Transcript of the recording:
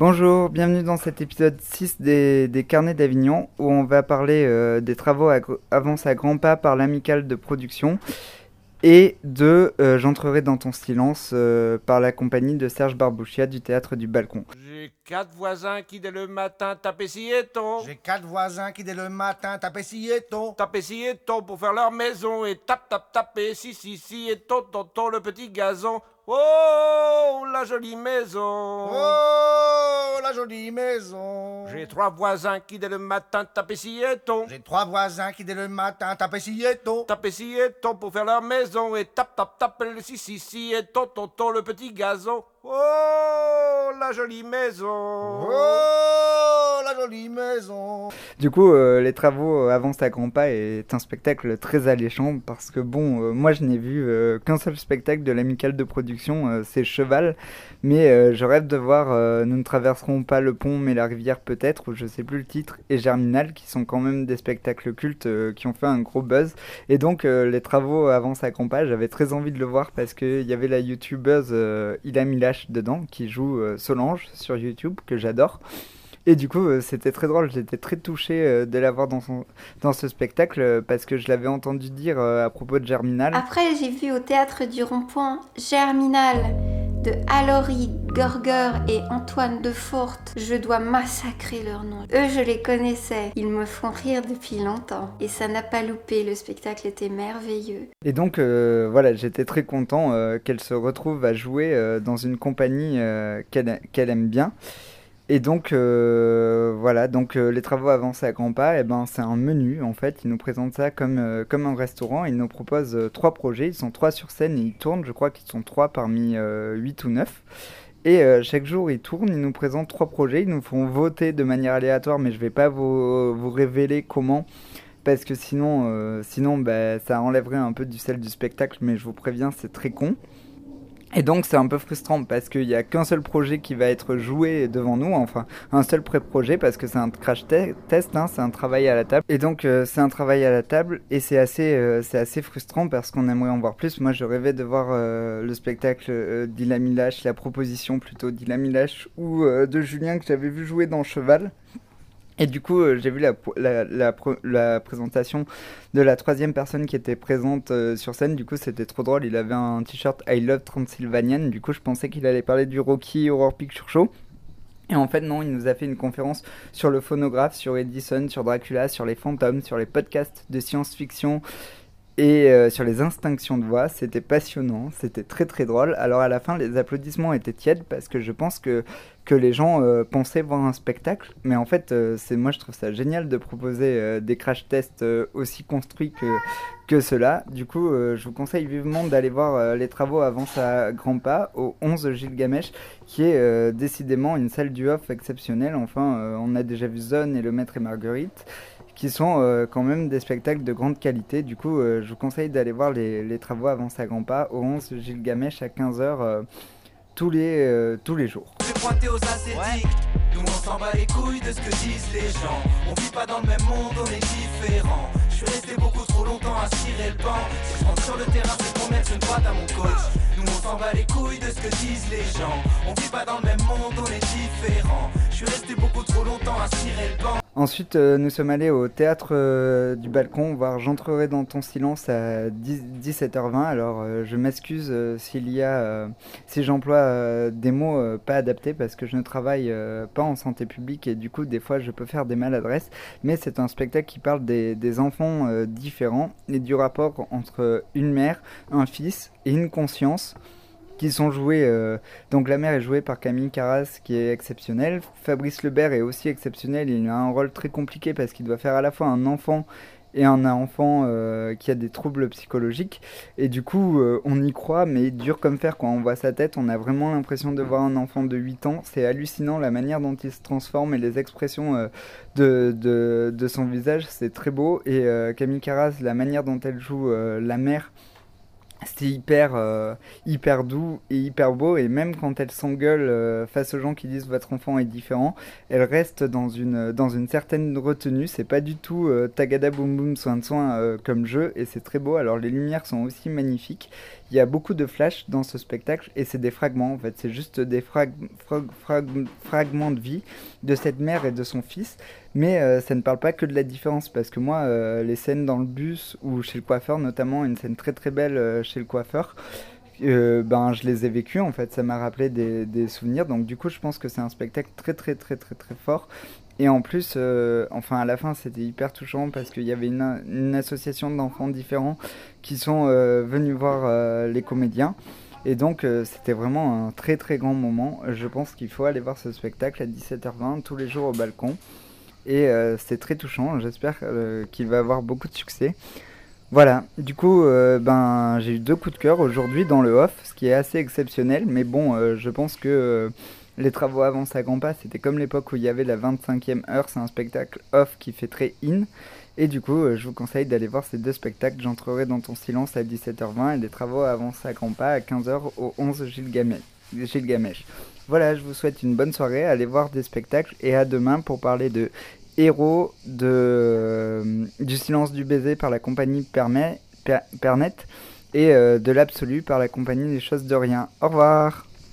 Bonjour, bienvenue dans cet épisode 6 des, Carnets d'Avignon où on va parler euh, des travaux avancés à grands pas par l'amicale de production et de euh, J'entrerai dans ton silence euh, par la compagnie de Serge Barbouchia du théâtre du Balcon. J'ai quatre voisins qui dès le matin tapent. J'ai quatre voisins qui dès le matin tapent silleton pour faire leur maison et tap tap taper si si si et ton ton le petit gazon. Oh la jolie maison. Oh la jolie maison. J'ai trois voisins qui dès le matin tapent silleton. J'ai trois voisins qui dès le matin tapent silleton. Tapent silleton pour faire leur maison et tap tap tap le si si si et ton ton le petit gazon. Oh, la jolie maison Oh, Du coup, euh, les travaux avancent à grands pas est un spectacle très alléchant parce que, bon, euh, moi je n'ai vu euh, qu'un seul spectacle de l'amicale de production, c'est Cheval, mais je rêve de voir Nous ne traverserons pas le pont mais la rivière peut-être, ou je sais plus le titre, et Germinal, qui sont quand même des spectacles cultes qui ont fait un gros buzz. Et donc, les travaux avancent à grands pas, j'avais très envie de le voir parce qu'il y avait la youtubeuse Ila Mila dedans qui joue euh, Solange sur YouTube, que j'adore. Et du coup, euh, c'était très drôle. J'étais très touché euh, de la voir dans, son, dans ce spectacle parce que je l'avais entendu dire à propos de Germinal. Après, j'ai vu au théâtre du Rond-Point Germinal de Alory Gorger et Antoine Defort. Je dois massacrer leur nom. Eux, je les connaissais. Ils me font rire depuis longtemps. Et ça n'a pas loupé. Le spectacle était merveilleux. Et donc, euh, voilà, j'étais très content euh, qu'elle se retrouve à jouer euh, dans une compagnie qu'elle aime bien. Et donc euh, voilà, donc euh, les travaux avancés à grands pas, et ben c'est un menu en fait. Ils nous présentent ça comme euh, un restaurant. Ils nous proposent trois projets. Ils sont trois sur scène et ils tournent. Je crois qu'ils sont trois parmi huit ou neuf. Et chaque jour ils tournent. Ils nous présentent trois projets. Ils nous font voter de manière aléatoire, mais je vais pas vous, vous révéler comment parce que sinon sinon bah, ça enlèverait un peu du sel du spectacle. Mais je vous préviens, c'est très con. Et donc c'est un peu frustrant parce qu'il n'y a qu'un seul projet qui va être joué devant nous, enfin un seul pré-projet parce que c'est un crash test, hein, c'est un travail à la table. Et donc euh, c'est un travail à la table et c'est assez, euh, c'est assez frustrant parce qu'on aimerait en voir plus. Moi je rêvais de voir euh, le spectacle d'Ila Milache, la proposition plutôt d'Ila Milache ou de Julien que j'avais vu jouer dans Cheval. Et du coup, euh, j'ai vu la, la, présentation de la troisième personne qui était présente euh, sur scène. Du coup, c'était trop drôle. Il avait un t-shirt I Love Transylvanian. Du coup, je pensais qu'il allait parler du Rocky Horror Picture Show. Et en fait, non, il nous a fait une conférence sur le phonographe, sur Edison, sur Dracula, sur les fantômes, sur les podcasts de science-fiction et euh, sur les instinctions de voix. C'était passionnant, c'était très très drôle. Alors à la fin, les applaudissements étaient tièdes parce que je pense que que les gens euh, pensaient voir un spectacle. Mais en fait, euh, c'est moi je trouve ça génial de proposer euh, des crash tests aussi construits que, que cela. Du coup, je vous conseille vivement d'aller voir les travaux avant à grands pas au 11 Gilgamesh, qui est décidément une salle du off exceptionnelle. Enfin, on a déjà vu Zone et Le Maître et Marguerite qui sont quand même des spectacles de grande qualité. Du coup, je vous conseille d'aller voir les, les travaux avancés à grands pas au 11 Gilgamesh à 15h tous les, euh, tous les jours. Aux ascétiques. Nous on s'en bat les couilles de ce que disent les gens. On vit pas dans le même monde, on est différents. Je suis resté beaucoup trop longtemps à cirer le banc. Si je rentre sur le terrain, c'est pour mettre une droite à mon coach. Nous on s'en bat les couilles de ce que disent les gens. On vit pas dans le même monde, on est différents. Je suis resté beaucoup trop longtemps à cirer le banc. Ensuite, euh, nous sommes allés au théâtre euh, du balcon voir J'entrerai dans ton silence à 17h20. Alors, euh, je m'excuse s'il y a, si j'emploie des mots pas adaptés parce que je ne travaille pas en santé publique et du coup, des fois, je peux faire des maladresses. Mais c'est un spectacle qui parle des, des enfants différents et du rapport entre une mère, un fils et une conscience qui sont joués. Euh, donc la mère est jouée par Camille Carras, qui est exceptionnelle. Fabrice Lebert est aussi exceptionnel. Il a un rôle très compliqué parce qu'il doit faire à la fois un enfant et un enfant euh, qui a des troubles psychologiques. Et du coup, euh, on y croit, mais dur comme fer. Quand on voit sa tête, on a vraiment l'impression de voir un enfant de 8 ans. C'est hallucinant la manière dont il se transforme et les expressions de, de, de, son visage. C'est très beau. Et Camille Carras, la manière dont elle joue la mère c'était hyper, euh, hyper doux et hyper beau. Et même quand elle s'engueule euh, face aux gens qui disent votre enfant est différent, elle reste dans une, dans une certaine retenue. C'est pas du tout euh, tagada boum boum soin de soin euh, comme jeu et c'est très beau. Alors les lumières sont aussi magnifiques. Il y a beaucoup de flash dans ce spectacle et c'est des fragments en fait. C'est juste des frag- fragments de vie de cette mère et de son fils. Mais euh, ça ne parle pas que de la différence parce que moi, euh, les scènes dans le bus ou chez le coiffeur, notamment une scène très très belle euh, chez le coiffeur, ben je les ai vécues en fait. Ça m'a rappelé des, souvenirs. Donc du coup, je pense que c'est un spectacle très très très très très fort. Et en plus, enfin à la fin, c'était hyper touchant parce qu'il y avait une, association d'enfants différents qui sont venus voir les comédiens. Et donc c'était vraiment un très très grand moment. Je pense qu'il faut aller voir ce spectacle à 17h20 tous les jours au balcon. Et euh, c'était très touchant. J'espère euh, qu'il va avoir beaucoup de succès. Voilà, du coup, euh, ben, j'ai eu deux coups de cœur aujourd'hui dans le off, ce qui est assez exceptionnel. Mais bon, je pense que les travaux avancent à grands pas. C'était comme l'époque où il y avait la 25e heure. C'est un spectacle off qui fait très in. Et du coup, je vous conseille d'aller voir ces deux spectacles. J'entrerai dans ton silence à 17h20 et les travaux avancent à grands pas à 15h au 11 Gilgamesh. Gilgamesh. Voilà, je vous souhaite une bonne soirée. Allez voir des spectacles et à demain pour parler de Héros, de, euh, du silence du baiser par la compagnie Permet, Per- Pernet et euh, de l'absolu par la compagnie des choses de rien. Au revoir